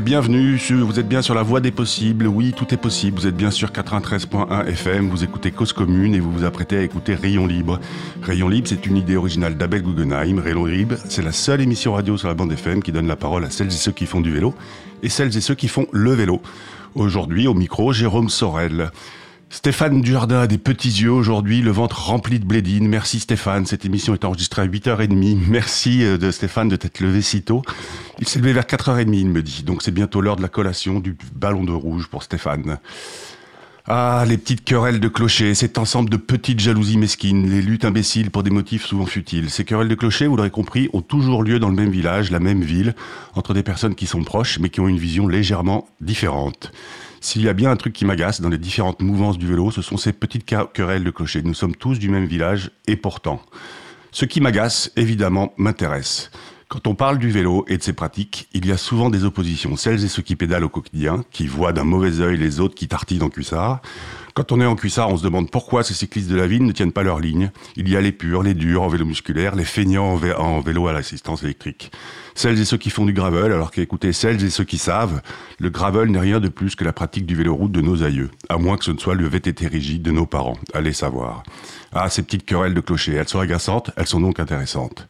bienvenue. Vous êtes bien sur la voie des possibles. Oui, tout est possible. Vous êtes bien sur 93.1 FM. Vous écoutez Cause Commune et vous vous apprêtez à écouter Rayon Libre. Rayon Libre, c'est une idée originale d'Abel Guggenheim. Rayon Libre, c'est la seule émission radio sur la bande FM qui donne la parole à celles et ceux qui font du vélo et celles et ceux qui font le vélo. Aujourd'hui, au micro, Jérôme Sorel. Stéphane Dujardin a des petits yeux aujourd'hui, le ventre rempli de blédine. Merci Stéphane, cette émission est enregistrée à 8h30. Merci euh, Stéphane de t'être levé si tôt. Il s'est levé vers 4h30, il me dit. Donc c'est bientôt l'heure de la collation du ballon de rouge pour Stéphane. Ah, les petites querelles de clochers, cet ensemble de petites jalousies mesquines, les luttes imbéciles pour des motifs souvent futiles. Ces querelles de clochers, vous l'aurez compris, ont toujours lieu dans le même village, la même ville, entre des personnes qui sont proches, mais qui ont une vision légèrement différente. S'il y a bien un truc qui m'agace dans les différentes mouvances du vélo, ce sont ces petites querelles de clochers. Nous sommes tous du même village et pourtant. Ce qui m'agace, évidemment, m'intéresse. Quand on parle du vélo et de ses pratiques, il y a souvent des oppositions. Celles et ceux qui pédalent au quotidien, qui voient d'un mauvais œil les autres qui tartinent en cuissard. Quand on est en cuissard, on se demande pourquoi ces cyclistes de la ville ne tiennent pas leur ligne. Il y a les purs, les durs en vélo musculaire, les feignants en vélo à l'assistance électrique celles et ceux qui font du gravel, alors qu'écoutez, celles et ceux qui savent, le gravel n'est rien de plus que la pratique du vélo-route de nos aïeux, à moins que ce ne soit le VTT rigide de nos parents. Allez savoir. Ah, ces petites querelles de clocher, elles sont agaçantes, elles sont donc intéressantes.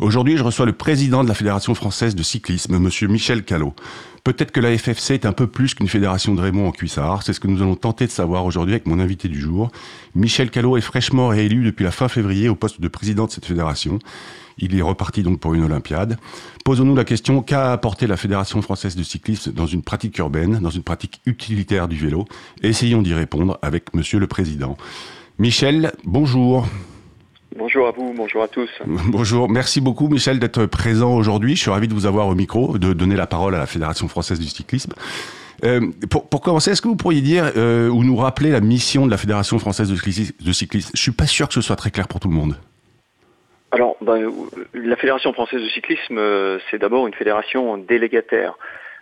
Aujourd'hui, je reçois le président de la Fédération française de cyclisme, monsieur Michel Callot. Peut-être que la FFC est un peu plus qu'une fédération de Raymond en cuissard. C'est ce que nous allons tenter de savoir aujourd'hui avec mon invité du jour. Michel Callot est fraîchement réélu depuis la fin février au poste de président de cette fédération. Il est reparti donc pour une Olympiade. Posons-nous la question, qu'a apporté la Fédération française de cyclisme dans une pratique urbaine, dans une pratique utilitaire du vélo? Essayons d'y répondre avec Monsieur le Président. Michel, bonjour. Bonjour à vous, bonjour à tous. Bonjour, merci beaucoup Michel d'être présent aujourd'hui. Je suis ravi de vous avoir au micro, de donner la parole à la Fédération française du cyclisme. Euh, pour, commencer, est-ce que vous pourriez dire euh, ou nous rappeler la mission de la Fédération française de cyclisme, de cyclisme? Je suis pas sûr que ce soit très clair pour tout le monde. Alors, ben, la Fédération française de cyclisme, euh, c'est d'abord une fédération délégataire.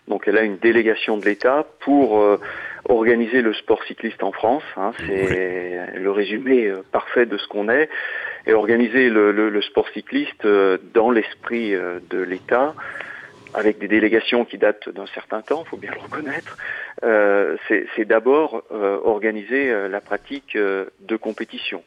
Donc, elle a une délégation de l'État pour euh, organiser le sport cycliste en France. Hein, c'est le résumé parfait de ce qu'on est. Et organiser le, le sport cycliste dans l'esprit de l'État, avec des délégations qui datent d'un certain temps, il faut bien le reconnaître, c'est d'abord organiser la pratique de compétition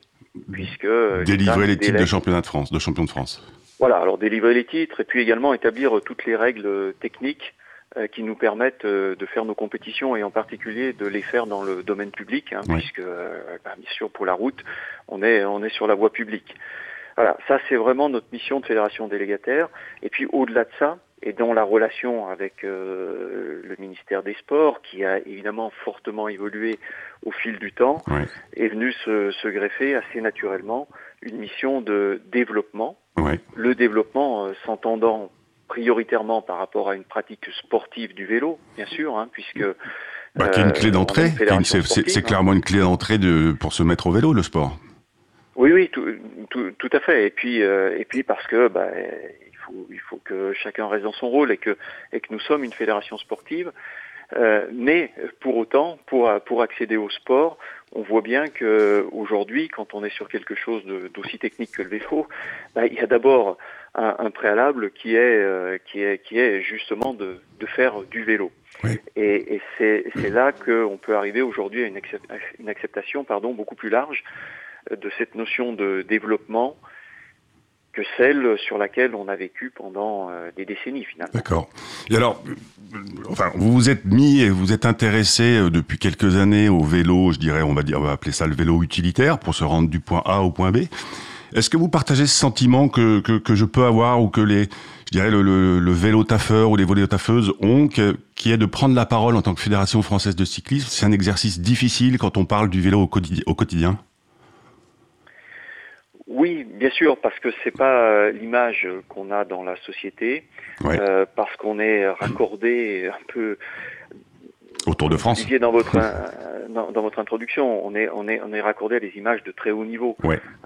puisque euh, délivrer les titres de championnat de France, de champion de France. Voilà, alors délivrer les titres et puis également établir toutes les règles techniques euh, qui nous permettent euh, de faire nos compétitions et en particulier de les faire dans le domaine public, hein, puisque bah, bien sûr pour la route, on est on est sur la voie publique. Voilà, ça c'est vraiment notre mission de fédération délégataire. Et puis au-delà de ça, et dans la relation avec euh, le ministère des Sports, qui a évidemment fortement évolué au fil du temps, est venu se, greffer assez naturellement une mission de développement. Le développement euh, s'entendant prioritairement par rapport à une pratique sportive du vélo, bien sûr, hein, puisque bah, qui est une clé euh, d'entrée. C'est clairement une clé d'entrée pour se mettre au vélo, le sport. Oui, oui, tout, tout, à fait. Et puis, et puis parce que bah, il faut que chacun reste dans son rôle et que, et que nous sommes une fédération sportive. Euh, mais pour autant, pour, pour accéder au sport, on voit bien que aujourd'hui, quand on est sur quelque chose d'aussi technique que le vélo, bah, il y a d'abord un, préalable qui est, euh, qui est, qui est justement de, de faire du vélo. Et, et c'est là qu'on peut arriver aujourd'hui à une, une acceptation pardon, beaucoup plus large de cette notion de développement, que celle sur laquelle on a vécu pendant euh, des décennies finalement. D'accord. Et alors, euh, enfin, vous vous êtes mis et vous êtes intéressé euh, depuis quelques années au vélo, je dirais, on va dire, on va appeler ça le vélo utilitaire pour se rendre du point A au point B. Est-ce que vous partagez ce sentiment que, que, que, je peux avoir ou que les, je dirais, le, le, vélo taffeur ou les vélo taffeuses ont, qui est de prendre la parole en tant que Fédération française de cyclisme? C'est un exercice difficile quand on parle du vélo au quotidien. Oui, bien sûr, parce que c'est pas euh, l'image qu'on a dans la société, euh, parce qu'on est raccordé un peu autour de France. Vous dans votre euh, dans, votre introduction, on est on est on est raccordé à des images de très haut niveau,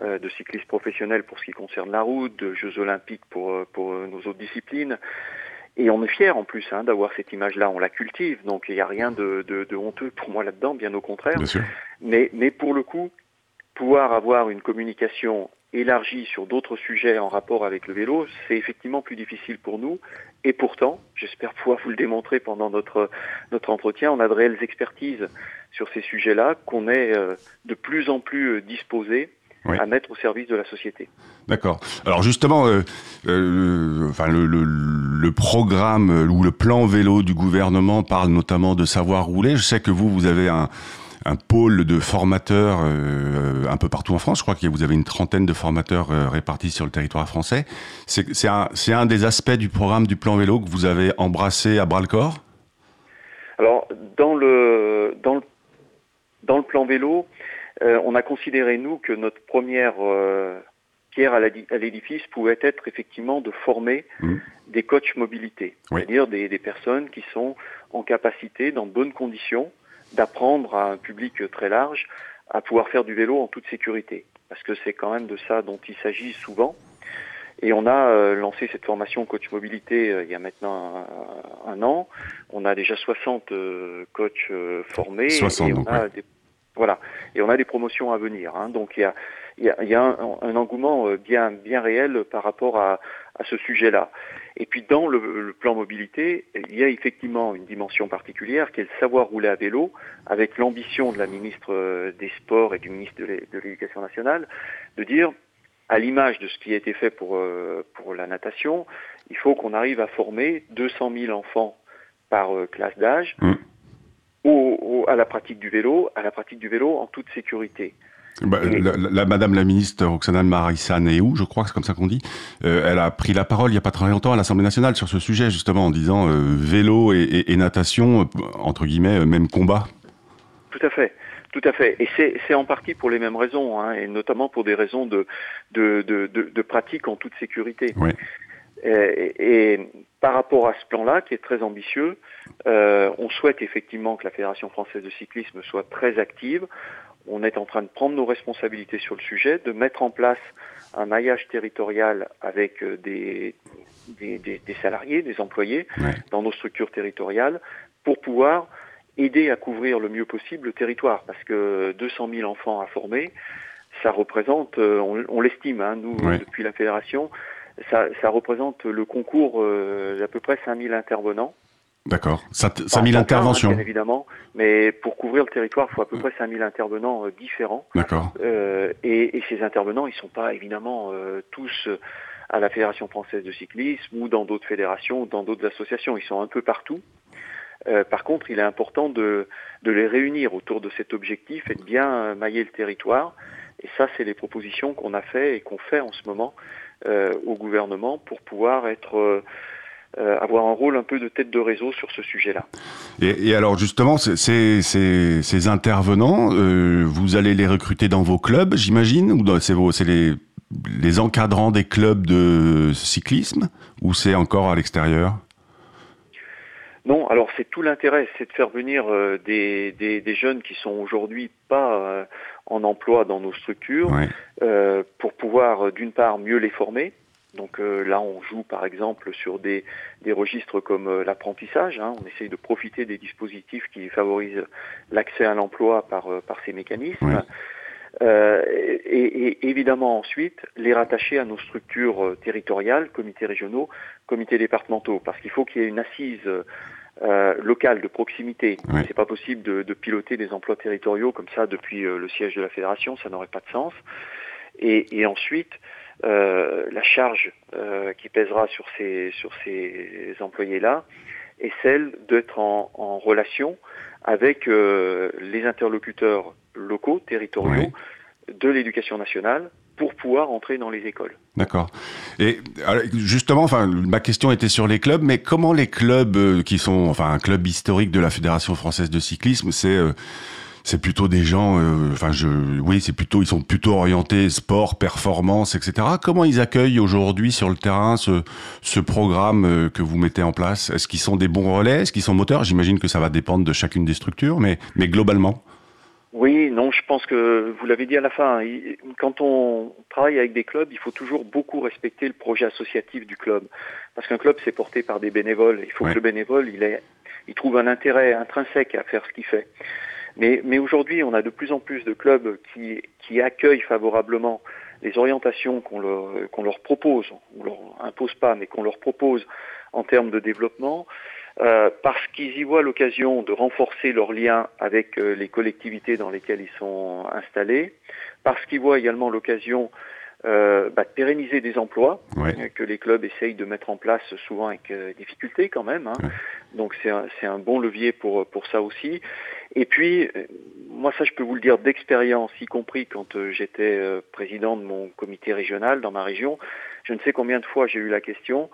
de cyclistes professionnels pour ce qui concerne la route, de Jeux olympiques pour pour nos autres disciplines. Et on est fier en plus hein, d'avoir cette image-là, on la cultive, donc il n'y a rien de, de, de, honteux pour moi là-dedans, bien au contraire. Bien sûr. Mais, mais pour le coup, pouvoir avoir une communication élargie sur d'autres sujets en rapport avec le vélo, c'est effectivement plus difficile pour nous. Et pourtant, j'espère pouvoir vous le démontrer pendant notre, notre entretien, on a de réelles expertises sur ces sujets-là, qu'on est euh, de plus en plus euh, disposé à mettre au service de la société. D'accord. Alors justement, euh, euh, enfin, le, le, le, programme ou le plan vélo du gouvernement parle notamment de savoir rouler. Je sais que vous, vous avez un, un pôle de formateurs euh, un peu partout en France. Je crois que vous avez une trentaine de formateurs euh, répartis sur le territoire français. C'est un, un, des aspects du programme du plan vélo que vous avez embrassé à bras le corps? Alors, dans le, dans le, dans le plan vélo, euh, on a considéré, nous, que notre première pierre à l'édifice pouvait être effectivement de former mmh. des coachs mobilité, c'est-à-dire des, des personnes qui sont en capacité, dans de bonnes conditions, d'apprendre à un public très large à pouvoir faire du vélo en toute sécurité. Parce que c'est quand même de ça dont il s'agit souvent. Et on a euh, lancé cette formation coach mobilité euh, il y a maintenant un, an. On a déjà 60 euh, coachs formés. 60 et on a des, voilà. Et on a des promotions à venir. Hein. Donc il y a, il y a, il y a un, un, engouement bien, bien réel par rapport à, à ce sujet-là. Et puis dans le, plan mobilité, il y a effectivement une dimension particulière qui est le savoir rouler à vélo, avec l'ambition de la ministre euh, des Sports et du ministre de l'Éducation nationale de dire, à l'image de ce qui a été fait pour, euh, pour la natation, il faut qu'on arrive à former 200 000 enfants par euh, classe d'âge mmh. à la pratique du vélo, à la pratique du vélo en toute sécurité. Bah, la, Madame la ministre Roxana où je crois que c'est comme ça qu'on dit, euh, elle a pris la parole il n'y a pas très longtemps à l'Assemblée nationale sur ce sujet justement en disant euh, vélo et, et, natation euh, entre guillemets même combat. Tout à fait. Tout à fait. Et c'est en partie pour les mêmes raisons, hein, et notamment pour des raisons de, de, de, de, pratique en toute sécurité. Oui. Et, et, par rapport à ce plan-là, qui est très ambitieux, euh, on souhaite effectivement que la Fédération française de cyclisme soit très active on est en train de prendre nos responsabilités sur le sujet, de mettre en place un maillage territorial avec euh, des, des, salariés, des employés dans nos structures territoriales pour pouvoir aider à couvrir le mieux possible le territoire. Parce que 200 000 enfants à former, ça représente, euh, on, l'estime, hein, nous, depuis la fédération, ça, représente le concours euh, d'à peu près 5000 intervenants. D'accord. 5000 hein, interventions. bien évidemment, mais pour couvrir le territoire, il faut à peu près 5000 intervenants euh, différents. D'accord. Euh, et, et, ces intervenants, ils sont pas évidemment euh, tous à la Fédération française de cyclisme ou dans d'autres fédérations ou dans d'autres associations. Ils sont un peu partout. Euh, par contre, il est important de, de les réunir autour de cet objectif et de bien mailler le territoire. Et ça, c'est les propositions qu'on a fait et qu'on fait en ce moment au gouvernement pour pouvoir être euh, avoir un rôle un peu de tête de réseau sur ce sujet-là. Et, et, alors justement, ces, ces, ces intervenants, euh, vous allez les recruter dans vos clubs, j'imagine, ou c'est les, les encadrants des clubs de cyclisme, ou c'est encore à l'extérieur? Non, alors c'est tout l'intérêt, c'est de faire venir euh, des, des, des, jeunes qui sont aujourd'hui pas euh, en emploi dans nos structures, euh, pour pouvoir d'une part mieux les former, donc euh, là, on joue par exemple sur des, des registres comme euh, l'apprentissage. Hein. On essaye de profiter des dispositifs qui favorisent l'accès à l'emploi par, euh, par ces mécanismes. Et, et, évidemment ensuite les rattacher à nos structures territoriales, comités régionaux, comités départementaux, parce qu'il faut qu'il y ait une assise locale de proximité. C'est pas possible de, de, piloter des emplois territoriaux comme ça depuis le siège de la fédération, ça n'aurait pas de sens. Et, et ensuite, euh, la charge euh, qui pèsera sur ces, sur ces employés-là est celle d'être en, en, relation avec euh, les interlocuteurs locaux, territoriaux de l'éducation nationale pour pouvoir entrer dans les écoles. D'accord. Et justement, enfin, ma question était sur les clubs, mais comment les clubs qui sont, enfin, un club historique de la Fédération française de cyclisme, c'est c'est plutôt des gens, euh, enfin je, oui, c'est plutôt, ils sont plutôt orientés sport, performance, etc. Comment ils accueillent aujourd'hui sur le terrain ce, ce programme euh, que vous mettez en place? Est-ce qu'ils sont des bons relais? Est-ce qu'ils sont moteurs? J'imagine que ça va dépendre de chacune des structures, mais, mais globalement. Oui, non, je pense que vous l'avez dit à la fin. Quand on travaille avec des clubs, il faut toujours beaucoup respecter le projet associatif du club, parce qu'un club c'est porté par des bénévoles. Il faut que le bénévole, il ait, il trouve un intérêt intrinsèque à faire ce qu'il fait. Mais, aujourd'hui, on a de plus en plus de clubs qui, accueillent favorablement les orientations qu'on leur, qu'on leur propose, on leur impose pas, mais qu'on leur propose en termes de développement, euh, parce qu'ils y voient l'occasion de renforcer leurs liens avec euh, les collectivités dans lesquelles ils sont installés, parce qu'ils voient également l'occasion euh, bah, de pérenniser des emplois Ouais. que les clubs essayent de mettre en place souvent avec euh, difficulté quand même. hein. Ouais. Donc c'est un, c'est un bon levier pour, pour ça aussi. Et puis, euh, moi ça je peux vous le dire d'expérience, y compris quand euh, j'étais euh, président de mon comité régional dans ma région, je ne sais combien de fois j'ai eu la question,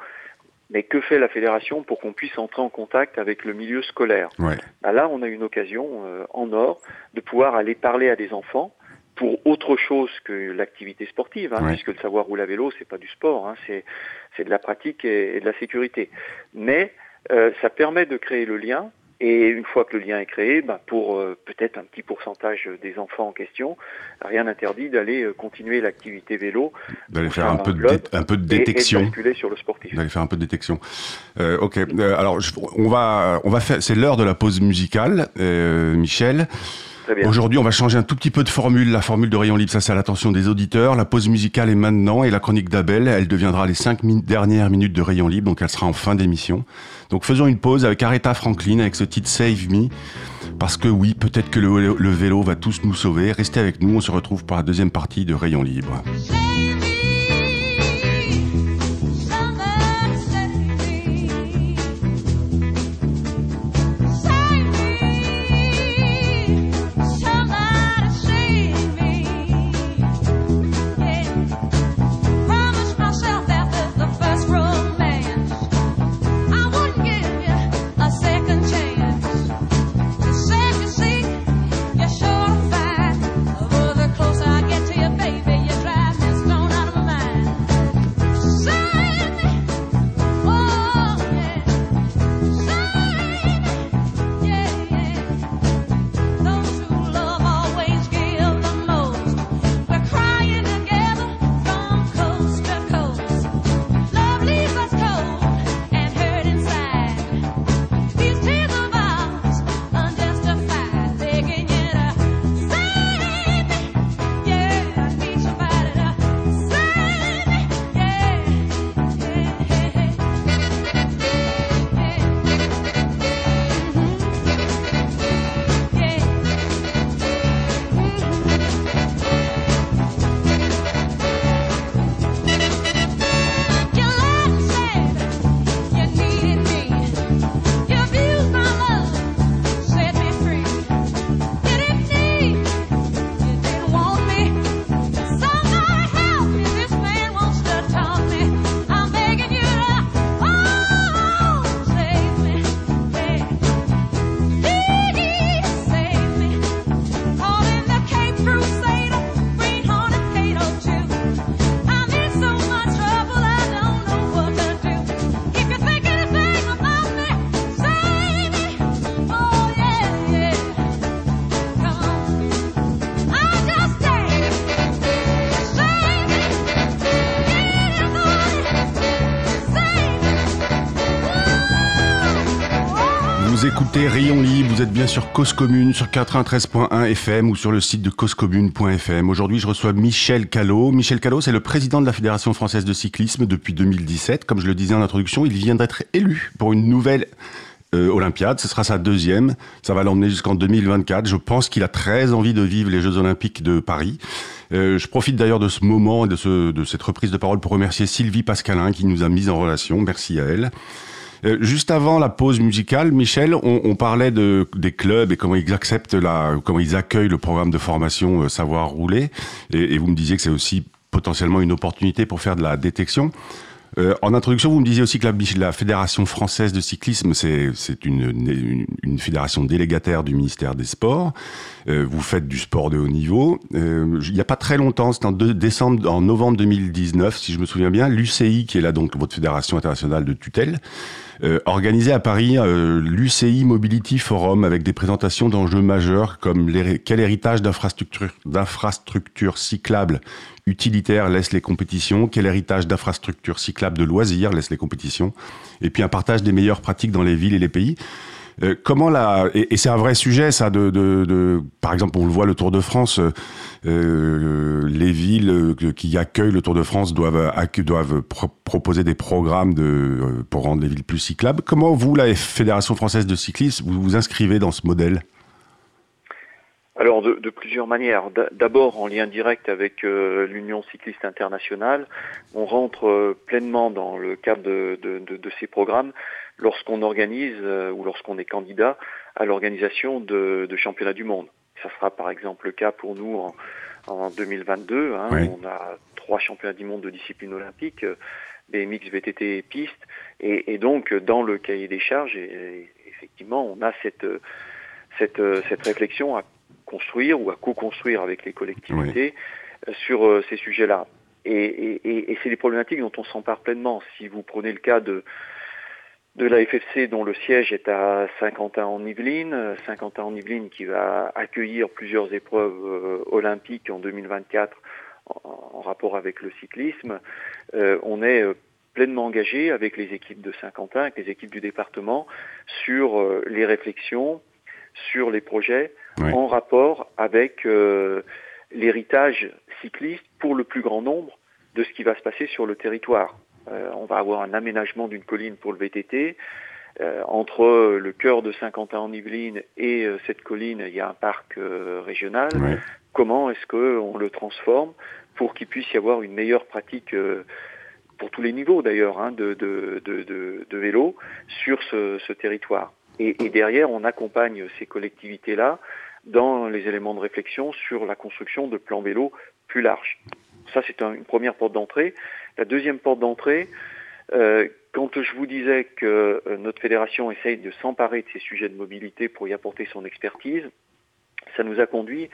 mais que fait la fédération pour qu'on puisse entrer en contact avec le milieu scolaire? Ouais. bah Là, on a une occasion euh, en or de pouvoir aller parler à des enfants pour autre chose que l'activité sportive, hein, puisque le savoir rouler à vélo, c'est pas du sport, hein, c'est c'est de la pratique et, et de la sécurité. Mais euh, ça permet de créer le lien. Et une fois que le lien est créé, bah, pour euh, peut-être un petit pourcentage des enfants en question, rien n'interdit d'aller euh, continuer l'activité vélo D'aller faire un peu, de club dé- un peu de et- et, détection. basculer sur le sportif. D'aller faire un peu de détection. Euh, ok. Alors, je- on va, on va faire. C'est l'heure de la pause musicale, Michel. Aujourd'hui, on va changer un tout petit peu de formule. La formule de Rayon Libre, ça c'est à l'attention des auditeurs. La pause musicale est maintenant et la chronique d'Abel, elle deviendra les cinq dernières minutes de Rayon Libre, donc elle sera en fin d'émission. Donc faisons une pause avec Aretha Franklin avec ce titre Save Me. Parce que oui, peut-être que le, le vélo va tous nous sauver. Restez avec nous, on se retrouve pour la deuxième partie de Rayon Libre. Save Écoutez Rayon Libre, vous êtes bien sur Cause Commune, sur 93.1 FM ou sur le site de causecommune.fm. Aujourd'hui, je reçois Michel Callot. Michel Callot, c'est le président de la Fédération française de cyclisme depuis 2017. Comme je le disais en introduction, il vient d'être élu pour une nouvelle euh, Olympiade. Ce sera sa deuxième. Ça va l'emmener jusqu'en 2024. Je pense qu'il a très envie de vivre les Jeux Olympiques de Paris. Euh, je profite d'ailleurs de ce moment et de cette reprise de parole pour remercier Sylvie Pascalin qui nous a mis en relation. Merci à elle. Euh, juste avant la pause musicale, Michel, on, on parlait de, des clubs et comment ils acceptent la, comment ils accueillent le programme de formation euh, Savoir rouler. Et, et vous me disiez que c'est aussi potentiellement une opportunité pour faire de la détection. Euh, en introduction, vous me disiez aussi que la, Fédération française de cyclisme, c'est une, fédération délégataire du ministère des Sports. Euh, vous faites du sport de haut niveau. Euh, il n'y a pas très longtemps, c'était en décembre, en novembre 2019, si je me souviens bien, l'UCI, qui est là donc votre fédération internationale de tutelle, organisait à Paris l'UCI Mobility Forum avec des présentations d'enjeux majeurs comme quel héritage d'infrastructures cyclables utilitaires laisse les compétitions, quel héritage d'infrastructures cyclables de loisirs laisse les compétitions, et puis un partage des meilleures pratiques dans les villes et les pays. Euh, comment la et, c'est un vrai sujet ça de, de, de par exemple on le voit le Tour de France euh, les villes euh, qui accueillent le Tour de France doivent doivent pro- proposer des programmes de euh, pour rendre les villes plus cyclables comment vous la Fédération française de cyclisme vous vous inscrivez dans ce modèle? Alors de, de plusieurs manières. D'abord en lien direct avec euh, l'Union cycliste internationale, on rentre euh, pleinement dans le cadre de, de- de- de ces programmes lorsqu'on organise euh, ou lorsqu'on est candidat à l'organisation de, de championnats du monde. Ça sera par exemple le cas pour nous en, en 2022. hein, Oui. On a trois championnats du monde de discipline olympique, euh, BMX, VTT et piste. Et, et donc dans le cahier des charges, et- et effectivement, on a cette, euh, cette, cette réflexion à construire ou à co-construire avec les collectivités euh, sur euh, ces sujets-là. Et, et- et- et c'est des problématiques dont on s'empare pleinement. Si vous prenez le cas de, de la FFC dont le siège est à Saint-Quentin en Yvelines, euh, Saint-Quentin en Yvelines qui va accueillir plusieurs épreuves olympiques en 2024 en, en rapport avec le cyclisme, euh, on est pleinement engagé avec les équipes de Saint-Quentin, avec les équipes du département sur les réflexions, sur les projets en rapport avec euh, l'héritage cycliste pour le plus grand nombre de ce qui va se passer sur le territoire. Euh, on va avoir un aménagement d'une colline pour le VTT. Euh, entre le cœur de Saint-Quentin en Yvelines et euh, cette colline, il y a un parc euh, régional. Comment est-ce qu'on le transforme pour qu'il puisse y avoir une meilleure pratique euh, pour tous les niveaux d'ailleurs hein, de, de, de, de, de vélo sur ce, ce territoire? Et, et derrière, on accompagne ces collectivités-là dans les éléments de réflexion sur la construction de plans vélo plus larges. Ça, c'est un- une première porte d'entrée. La deuxième porte d'entrée, euh, quand je vous disais que euh, notre fédération essaye de s'emparer de ces sujets de mobilité pour y apporter son expertise, ça nous a conduit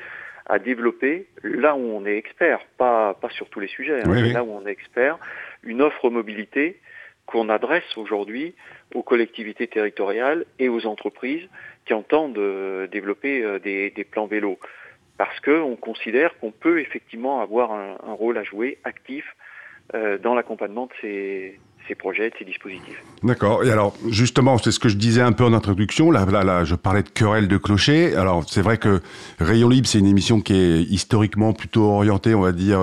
à développer, là où on est expert, pas, pas sur tous les sujets, hein, Oui, mais oui. là où on est expert, une offre mobilité qu'on adresse aujourd'hui aux collectivités territoriales et aux entreprises qui entendent euh, développer euh, des, plans vélo. Parce qu'on considère qu'on peut effectivement avoir un, rôle à jouer actif euh, dans l'accompagnement de ces, projets, de ces dispositifs. D'accord. Et alors, justement, c'est ce que je disais un peu en introduction. Là, là, je parlais de querelle de clocher. Alors, c'est vrai que Rayon Libre, c'est une émission qui est historiquement plutôt orientée, on va dire,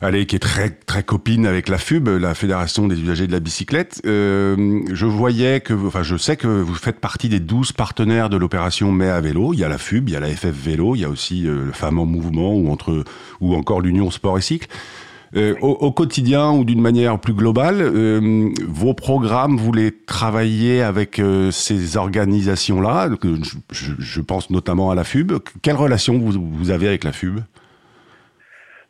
allez, qui est très très copine avec la FUB, la Fédération des usagers de la bicyclette. Euh, je voyais que, enfin, je sais que vous faites partie des 12 partenaires de l'opération Mais à vélo. Il y a la FUB, il y a la FF Vélo, il y a aussi euh, le Femmes en Mouvement ou entre ou encore l'Union Sport et Cycle. Euh, au, au quotidien ou d'une manière plus globale, euh, vos programmes, vous les travaillez avec euh, ces organisations-là. Je, je- je pense notamment à la FUB. Quelle relation vous, vous avez avec la FUB?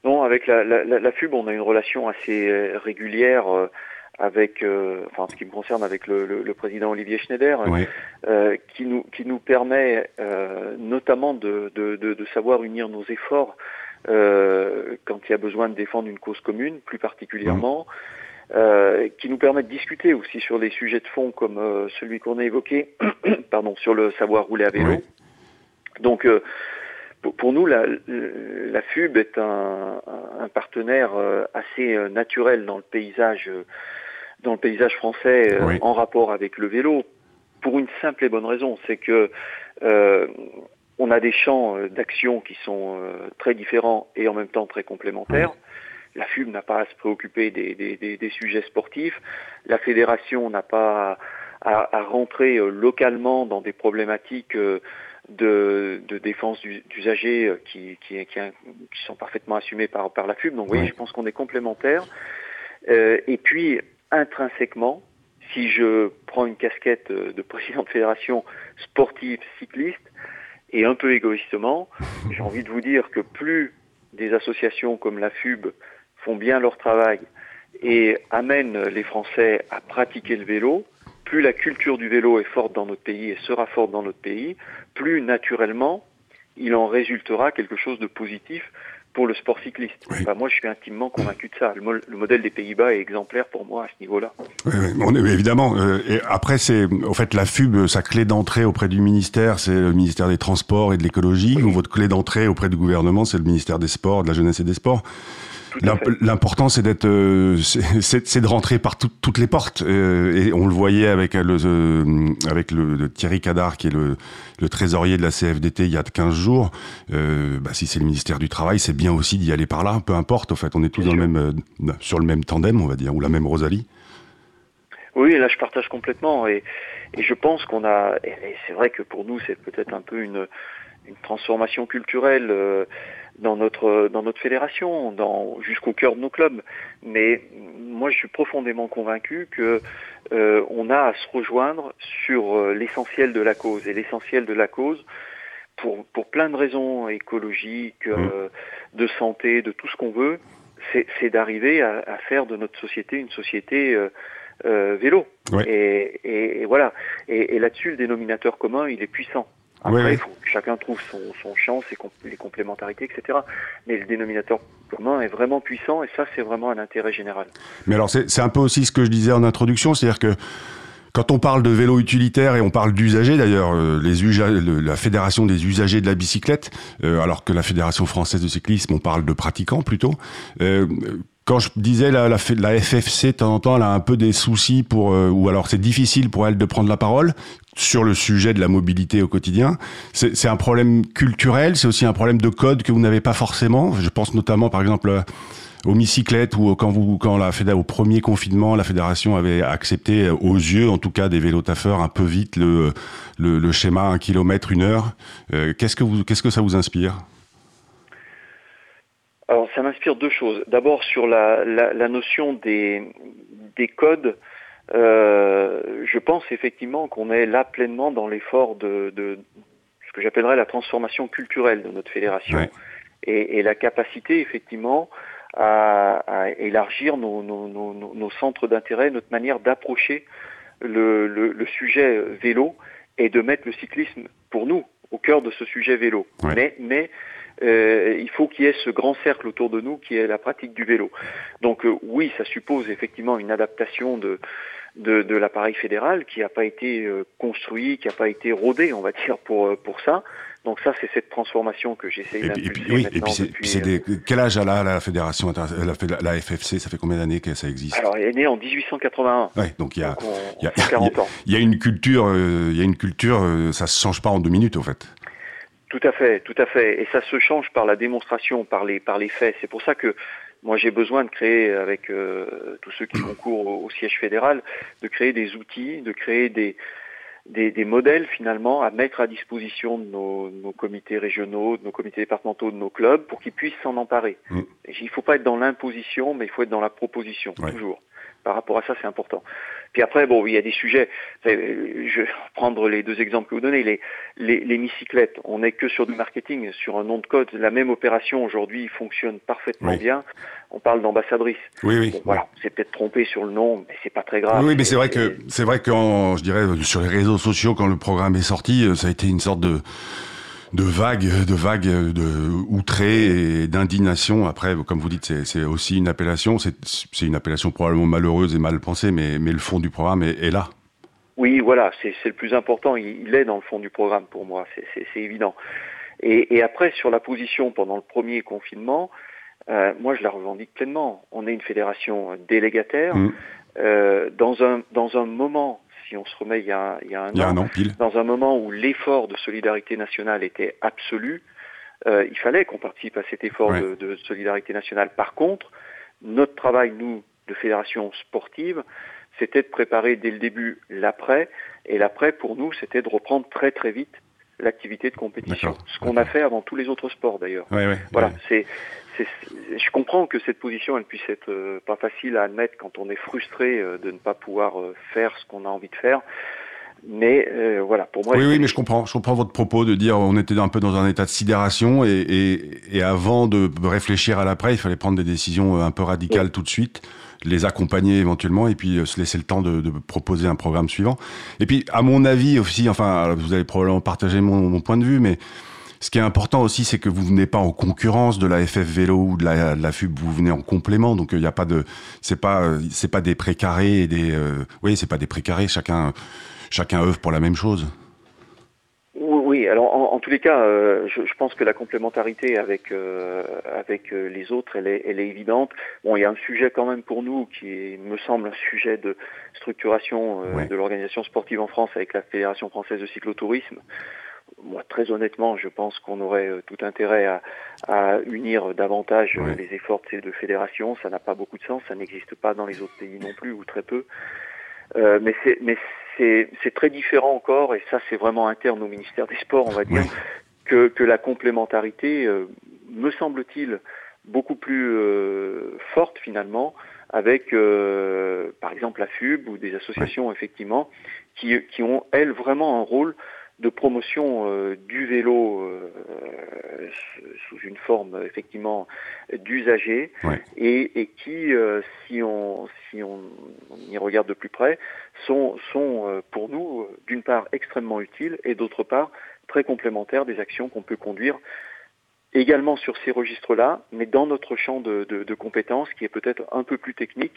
Non, avec la, la, la, la FUB, on a une relation assez euh, régulière euh, avec, euh, enfin, en ce qui me concerne, avec le, le, le président Olivier Schneider, Oui. euh, qui nous qui nous permet euh, notamment de, de, de, de savoir unir nos efforts quand il y a besoin de défendre une cause commune, plus particulièrement, euh, qui nous permet de discuter aussi sur des sujets de fond comme celui qu'on a évoqué, pardon, sur le savoir rouler à vélo. Oui. Donc pour, nous, la, la FUB est un, un partenaire euh, assez euh, naturel dans le paysage, euh, dans le paysage français Oui. en rapport avec le vélo, pour une simple et bonne raison, c'est que euh, on a des champs d'action qui sont euh, très différents et en même temps très complémentaires. La FUB n'a pas à se préoccuper des, des, des, des sujets sportifs. La fédération n'a pas à, à rentrer localement dans des problématiques euh, de, de défense du- d'usagers euh, qui, qui, qui, qui sont parfaitement assumées par, par la FUB. Donc, vous voyez, Oui. je pense qu'on est complémentaires. Euh, et puis, intrinsèquement, si je prends une casquette euh, de président de fédération sportive cycliste, et un peu égoïstement, j'ai envie de vous dire que plus des associations comme la FUB font bien leur travail et amènent les Français à pratiquer le vélo, plus la culture du vélo est forte dans notre pays et sera forte dans notre pays, plus naturellement il en résultera quelque chose de positif pour le sport cycliste. Oui. Enfin, moi, je suis intimement convaincu de ça. Le, mo- le modèle des Pays-Bas est exemplaire pour moi à ce niveau-là. Oui, oui, on est, évidemment. euh, et après, c'est, en fait, la FUB, sa clé d'entrée auprès du ministère, c'est le ministère des Transports et de l'écologie. Ou votre clé d'entrée auprès du gouvernement, c'est le ministère des Sports, de la Jeunesse et des Sports. L'important, c'est d'être, euh, c'est- de rentrer par tout- toutes les portes. Euh, et on le voyait avec le, euh, avec le, le Thierry Cadar, qui est le, le trésorier de la CFDT il y a 15 jours. Euh, bah, si c'est le ministère du Travail, c'est bien aussi d'y aller par là. Peu importe. En fait, on est tous dans le même, euh, sur le même tandem, on va dire, ou la même Rosalie. Oui, là je partage complètement et, et je pense qu'on a, et c'est vrai que pour nous c'est peut-être un peu une, une transformation culturelle euh, dans notre dans notre fédération, dans jusqu'au cœur de nos clubs. Mais moi je suis profondément convaincu que euh, on a à se rejoindre sur euh, l'essentiel de la cause et l'essentiel de la cause pour pour plein de raisons écologiques, euh, de santé, de tout ce qu'on veut, c'est c'est d'arriver à, à faire de notre société une société euh, euh, vélo. Ouais. Et, et- et voilà. Et, et là-dessus, le dénominateur commun, il est puissant. Après, il faut que chacun trouve son, son champ, ses les complémentarités, etc. Mais le dénominateur commun est vraiment puissant et ça, c'est vraiment un intérêt général. Mais alors, c'est un peu aussi ce que je disais en introduction, c'est-à-dire que quand on parle de vélo utilitaire et on parle d'usagers, d'ailleurs, euh, les la fédération des usagers de la bicyclette, euh, alors que la fédération française de cyclisme, on parle de pratiquants plutôt. Euh, quand je disais la, la, FFC, de temps en temps, elle a un peu des soucis pour, euh, ou alors c'est difficile pour elle de prendre la parole sur le sujet de la mobilité au quotidien. C'est un problème culturel, c'est aussi un problème de code que vous n'avez pas forcément. Je pense notamment, par exemple, aux bicyclettes ou quand vous quand la au premier confinement la fédération avait accepté euh, aux yeux en tout cas des vélos taffeurs un peu vite le schéma un kilomètre une heure Euh, qu'est-ce que vous qu'est-ce que ça vous inspire? Alors, ça m'inspire deux choses. D'abord, sur la, notion des codes, euh, je pense effectivement qu'on est là pleinement dans l'effort de, de ce que j'appellerais la transformation culturelle de notre fédération Ouais. et, et la capacité effectivement à, à élargir nos, nos, nos, nos- centres d'intérêt, notre manière d'approcher le, le, le sujet vélo et de mettre le cyclisme pour nous au cœur de ce sujet vélo. Ouais. Mais, mais euh, il faut qu'il y ait ce grand cercle autour de nous qui est la pratique du vélo. Donc euh, oui, ça suppose effectivement une adaptation de, de, de l'appareil fédéral qui n'a pas été euh, construit, qui n'a pas été rodé, on va dire, pour, pour ça. Donc ça, c'est cette transformation que j'essaye d'impulser oui et puis c'est depuis... puis c'est des quel âge a la, la fédération la, FFC ça fait combien d'années que ça existe? Alors, elle est née en 1881. ouais donc il y a il y a- on fait 40 ans. il y a une culture euh, il y a une culture euh, ça se change pas en deux minutes au fait Tout à fait, tout à fait. Et ça se change par la démonstration, par les, par les faits. C'est pour ça que moi j'ai besoin de créer, avec euh, tous ceux qui concourent au, au siège fédéral, de créer des outils, de créer des, des, des modèles finalement à mettre à disposition de nos, nos comités régionaux, de nos comités départementaux, de nos clubs, pour qu'ils puissent s'en emparer. Mm. Il ne faut pas être dans l'imposition, mais il faut être dans la proposition, Ouais. toujours. Par rapport à ça, c'est important. Puis après, bon, il y a des sujets. Je vais prendre les deux exemples que vous donnez. Les, les, les bicyclettes, on n'est que sur du marketing, sur un nom de code. La même opération aujourd'hui fonctionne parfaitement Oui. bien. On parle d'ambassadrice. oui oui Bon, voilà, c'est peut-être trompé sur le nom, mais c'est pas très grave. Oui, mais c'est vrai que c'est vrai que je dirais sur les réseaux sociaux quand le programme est sorti, euh, ça a été une sorte de de vague, de vague de et d'indignation. Après, comme vous dites, c'est- aussi une appellation. C'est une appellation probablement malheureuse et mal pensée, mais mais le fond du programme est, est là. Oui, voilà, c'est le plus important. Il, il est dans le fond du programme pour moi, c'est- évident. Et, et après, sur la position pendant le premier confinement, euh, moi je la revendique pleinement. On est une fédération délégataire. Mm. Euh, dans, un, dans un moment, si on se remet il y a, il y a un Il y a an, un an pile. dans un moment où l'effort de solidarité nationale était absolu, euh, il fallait qu'on participe à cet effort Ouais. de, de solidarité nationale. Par contre, notre travail, nous, de fédération sportive, c'était de préparer dès le début l'après, et l'après, pour nous, c'était de reprendre très très vite l'activité de compétition. Ce qu'on a fait avant tous les autres sports d'ailleurs. Ouais, ouais, Voilà, c'est- je comprends que cette position, elle puisse être euh, pas facile à admettre quand on est frustré euh, de ne pas pouvoir euh, faire ce qu'on a envie de faire. Mais euh, voilà, pour moi, Oui, oui, mais je comprends. Je comprends votre propos de dire on était un peu dans un état de sidération et, et, et avant de réfléchir à l'après, il fallait prendre des décisions un peu radicales tout de suite, les accompagner éventuellement et puis se laisser le temps de, de proposer un programme suivant. Et puis, à mon avis aussi, enfin, vous allez probablement partager mon, mon point de vue, mais ce qui est important aussi, c'est que vous venez pas en concurrence de la FF Vélo ou de la, de la FUB, vous venez en complément. Donc il n'y a pas de, c'est pas, euh, c'est pas des précarés et des, euh, oui, c'est pas des précarés. Chacun, chacun œuvre pour la même chose. Oui, Oui, alors en, en tous les cas, euh, je, je pense que la complémentarité avec euh, avec euh, les autres, elle est, elle est évidente. Bon, il y a un sujet quand même pour nous qui est, me semble un sujet de structuration euh, Ouais. de l'organisation sportive en France avec la Fédération française de cyclotourisme. Moi, très honnêtement, je pense qu'on aurait euh, tout intérêt à, à unir davantage euh, les efforts de ces deux fédérations. Ça n'a pas beaucoup de sens, ça n'existe pas dans les autres pays non plus ou très peu. Euh, mais c'est mais c'est c'est très différent encore et ça c'est vraiment interne au ministère des Sports, on va dire que que la complémentarité euh, me semble-t-il beaucoup plus euh, forte finalement avec euh, par exemple la FUB ou des associations effectivement qui qui ont elles vraiment un rôle de promotion euh, du vélo euh, sous une forme effectivement d'usager Ouais. et, et qui, euh, si on si on, on y regarde de plus près, sont sont euh, pour nous d'une part extrêmement utiles et d'autre part très complémentaires des actions qu'on peut conduire également sur ces registres-là, mais dans notre champ de, de, de compétences qui est peut-être un peu plus technique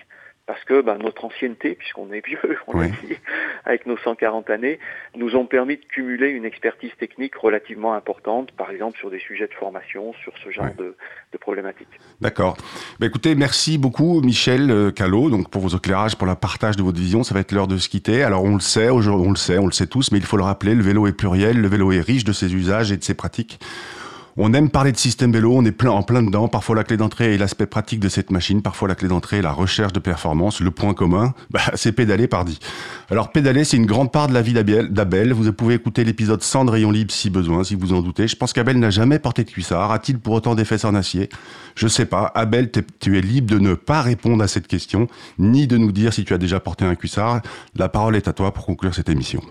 parce que bah, notre ancienneté, puisqu'on est vieux, on dit, avec nos 140 années, nous ont permis de cumuler une expertise technique relativement importante, par exemple sur des sujets de formation, sur ce genre de, de problématiques. D'accord. Bah, écoutez, merci beaucoup Michel euh, Callot, donc pour vos éclairages, pour le partage de votre vision. Ça va être l'heure de se quitter. Alors on le sait, on le sait, on le sait tous, mais il faut le rappeler, le vélo est pluriel, le vélo est riche de ses usages et de ses pratiques. On aime parler de système vélo, on est plein en plein dedans. Parfois la clé d'entrée est l'aspect pratique de cette machine, parfois la clé d'entrée est la recherche de performance. Le point commun, bah, c'est pédaler pardi. Alors pédaler, c'est une grande part de la vie d'Abel. Vous pouvez écouter l'épisode 100 de Rayon Libre si besoin, si vous en doutez. Je pense qu'Abel n'a jamais porté de cuissard. A-t-il pour autant des fesses en acier? Je sais pas. Abel, tu es libre de ne pas répondre à cette question, ni de nous dire si tu as déjà porté un cuissard. La parole est à toi pour conclure cette émission.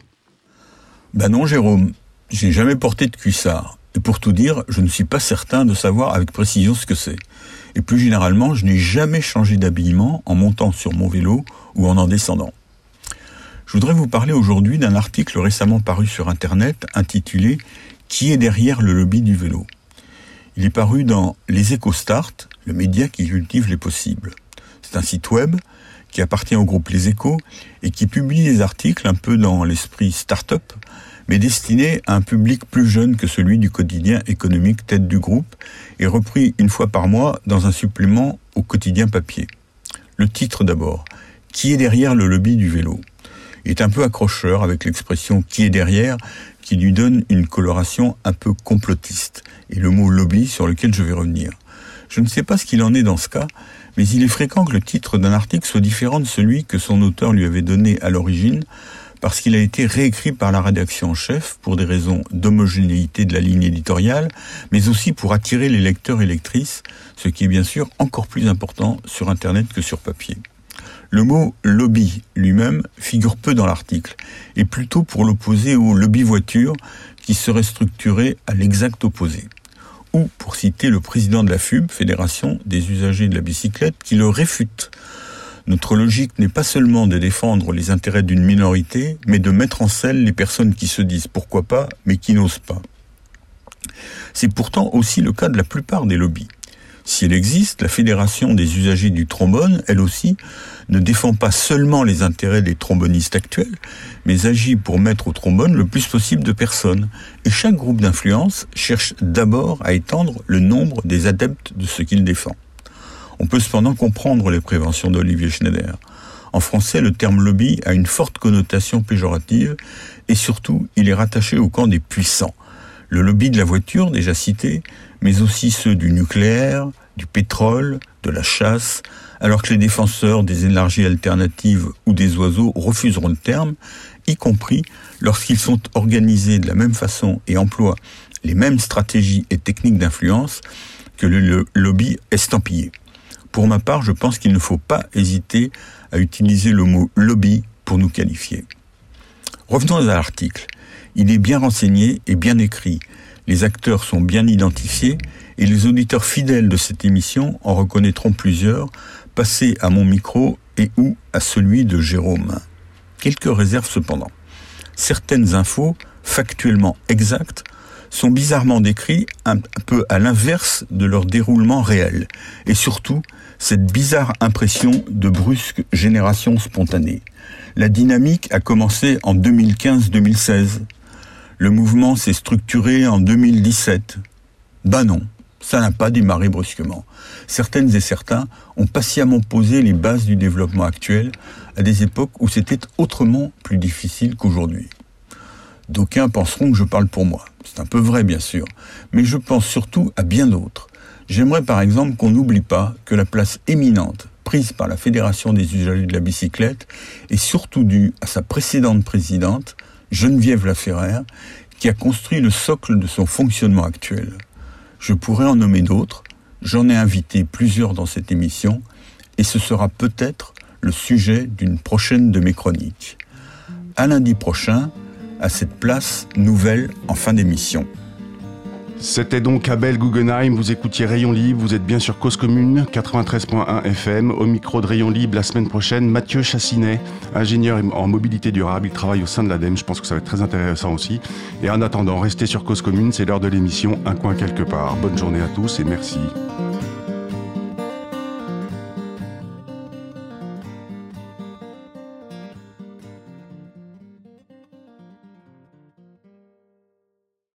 Ben non, Jérôme, je n'ai jamais porté de cuissard. Et pour tout dire, je ne suis pas certain de savoir avec précision ce que c'est. Et plus généralement, je n'ai jamais changé d'habillement en montant sur mon vélo ou en en descendant. Je voudrais vous parler aujourd'hui d'un article récemment paru sur Internet intitulé Qui est derrière le lobby du vélo? Il est paru dans Les EcoStart, le média qui cultive les possibles. C'est un site web qui appartient au groupe Les Échos et qui publie des articles un peu dans l'esprit start-up, mais destinés à un public plus jeune que celui du quotidien économique tête du groupe et repris une fois par mois dans un supplément au quotidien papier. Le titre d'abord. Qui est derrière le lobby du vélo? est un peu accrocheur avec l'expression qui est derrière qui lui donne une coloration un peu complotiste et le mot lobby sur lequel je vais revenir. Je ne sais pas ce qu'il en est dans ce cas, mais il est fréquent que le titre d'un article soit différent de celui que son auteur lui avait donné à l'origine, parce qu'il a été réécrit par la rédaction en chef pour des raisons d'homogénéité de la ligne éditoriale, mais aussi pour attirer les lecteurs et lectrices, ce qui est bien sûr encore plus important sur Internet que sur papier. Le mot lobby lui-même figure peu dans l'article, et plutôt pour l'opposer au lobby voiture, qui serait structuré à l'exact opposé. Ou pour citer le président de la FUB, Fédération des usagers de la bicyclette, qui le réfute. Notre logique n'est pas seulement de défendre les intérêts d'une minorité, mais de mettre en selle les personnes qui se disent pourquoi pas, mais qui n'osent pas. C'est pourtant aussi le cas de la plupart des lobbies. Si elle existe, la Fédération des usagers du trombone, elle aussi, ne défend pas seulement les intérêts des trombonistes actuels, mais agit pour mettre au trombone le plus possible de personnes. Et chaque groupe d'influence cherche d'abord à étendre le nombre des adeptes de ce qu'il défend. On peut cependant comprendre les préventions d'Olivier Schneider. En français, le terme lobby a une forte connotation péjorative et surtout, il est rattaché au camp des puissants. Le lobby de la voiture, déjà cité, mais aussi ceux du nucléaire, du pétrole, de la chasse, alors que les défenseurs des énergies alternatives ou des oiseaux refuseront le terme, y compris lorsqu'ils sont organisés de la même façon et emploient les mêmes stratégies et techniques d'influence que le lobby estampillé. Pour ma part, je pense qu'il ne faut pas hésiter à utiliser le mot lobby pour nous qualifier. Revenons à l'article. Il est bien renseigné et bien écrit. Les acteurs sont bien identifiés et les auditeurs fidèles de cette émission en reconnaîtront plusieurs, passés à mon micro et ou à celui de Jérôme. Quelques réserves cependant. Certaines infos, factuellement exactes, sont bizarrement décrites un peu à l'inverse de leur déroulement réel. Et surtout, cette bizarre impression de brusque génération spontanée. La dynamique a commencé en 2015-2016. Le mouvement s'est structuré en 2017. Ben non, ça n'a pas démarré brusquement. Certaines et certains ont patiemment posé les bases du développement actuel à des époques où c'était autrement plus difficile qu'aujourd'hui. D'aucuns penseront que je parle pour moi. C'est un peu vrai, bien sûr. Mais je pense surtout à bien d'autres. J'aimerais par exemple qu'on n'oublie pas que la place éminente prise par la Fédération des usagers de la bicyclette est surtout due à sa précédente présidente, Geneviève Laferrère, qui a construit le socle de son fonctionnement actuel. Je pourrais en nommer d'autres, j'en ai invité plusieurs dans cette émission, et ce sera peut-être le sujet d'une prochaine de mes chroniques. À lundi prochain, à cette place nouvelle en fin d'émission. C'était donc Abel Guggenheim, vous écoutiez Rayon Libre, vous êtes bien sur Cause Commune, 93.1 FM, au micro de Rayon Libre la semaine prochaine, Mathieu Chassinet, ingénieur en mobilité durable, il travaille au sein de l'ADEME, je pense que ça va être très intéressant aussi. Et en attendant, restez sur Cause Commune, c'est l'heure de l'émission Un coin quelque part. Bonne journée à tous et merci.